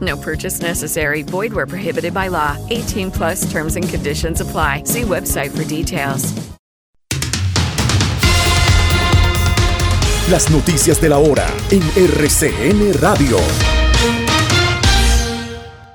No purchase necessary. Void where prohibited by law. 18 plus terms and conditions apply. See website for details. Las noticias de la hora en RCN Radio.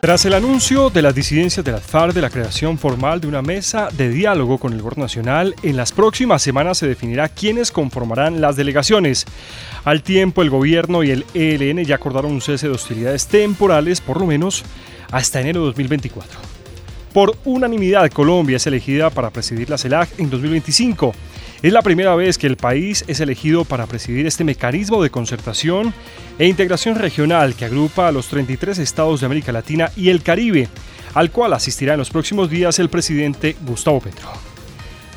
Tras el anuncio de las disidencias de las FARC de la creación formal de una mesa de diálogo con el gobierno nacional, en las próximas semanas se definirá quiénes conformarán las delegaciones. Al tiempo, el gobierno y el ELN ya acordaron un cese de hostilidades temporales, por lo menos hasta enero de 2024. Por unanimidad, Colombia es elegida para presidir la CELAC en 2025. Es la primera vez que el país es elegido para presidir este mecanismo de concertación e integración regional que agrupa a los 33 estados de América Latina y el Caribe, al cual asistirá en los próximos días el presidente Gustavo Petro.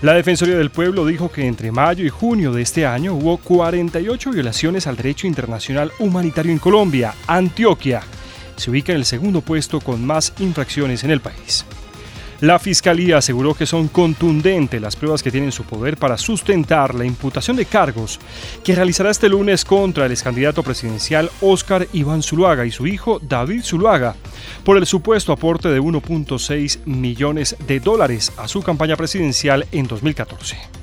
La Defensoría del Pueblo dijo que entre mayo y junio de este año hubo 48 violaciones al derecho internacional humanitario en Colombia. Antioquia se ubica en el segundo puesto con más infracciones en el país. La Fiscalía aseguró que son contundentes las pruebas que tienen en su poder para sustentar la imputación de cargos que realizará este lunes contra el excandidato presidencial Óscar Iván Zuluaga y su hijo David Zuluaga por el supuesto aporte de 1.6 millones de dólares a su campaña presidencial en 2014.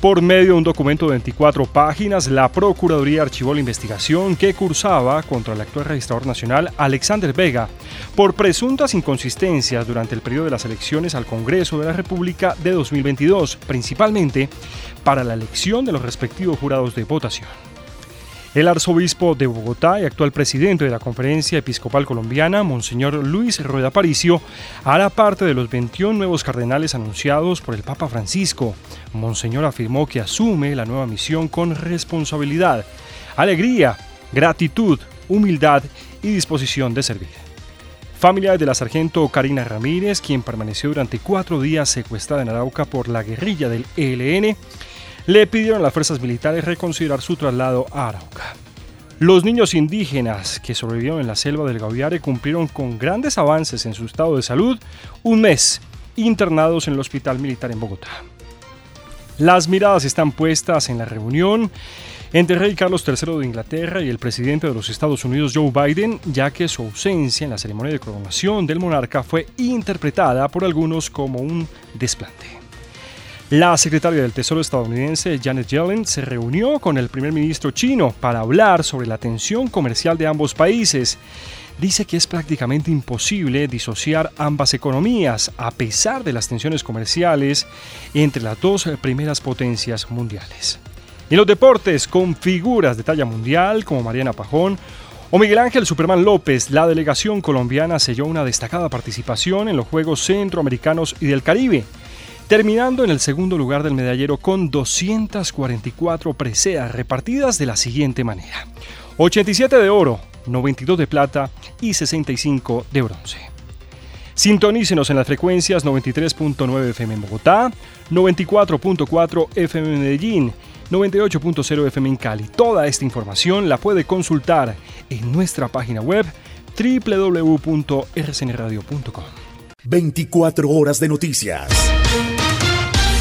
Por medio de un documento de 24 páginas, la Procuraduría archivó la investigación que cursaba contra el actual registrador nacional Alexander Vega por presuntas inconsistencias durante el periodo de las elecciones al Congreso de la República de 2022, principalmente para la elección de los respectivos jurados de votación. El arzobispo de Bogotá y actual presidente de la Conferencia Episcopal Colombiana, Monseñor Luis Rueda Paricio, hará parte de los 21 nuevos cardenales anunciados por el Papa Francisco. Monseñor afirmó que asume la nueva misión con responsabilidad, alegría, gratitud, humildad y disposición de servir. Familiares de la sargento Karina Ramírez, quien permaneció durante cuatro días secuestrada en Arauca por la guerrilla del ELN, le pidieron a las fuerzas militares reconsiderar su traslado a Arauca. Los niños indígenas que sobrevivieron en la selva del Gaudiare cumplieron con grandes avances en su estado de salud un mes internados en el Hospital Militar en Bogotá. Las miradas están puestas en la reunión entre rey Carlos III de Inglaterra y el presidente de los Estados Unidos Joe Biden, ya que su ausencia en la ceremonia de coronación del monarca fue interpretada por algunos como un desplante. La secretaria del Tesoro estadounidense Janet Yellen se reunió con el primer ministro chino para hablar sobre la tensión comercial de ambos países. Dice que es prácticamente imposible disociar ambas economías a pesar de las tensiones comerciales entre las dos primeras potencias mundiales. Y en los deportes, con figuras de talla mundial como Mariana Pajón o Miguel Ángel Superman López, la delegación colombiana selló una destacada participación en los Juegos Centroamericanos y del Caribe terminando en el segundo lugar del medallero con 244 preseas repartidas de la siguiente manera. 87 de oro, 92 de plata y 65 de bronce. Sintonícenos en las frecuencias 93.9 FM en Bogotá, 94.4 FM en Medellín, 98.0 FM en Cali. Toda esta información la puede consultar en nuestra página web www.rcnradio.com. 24 horas de noticias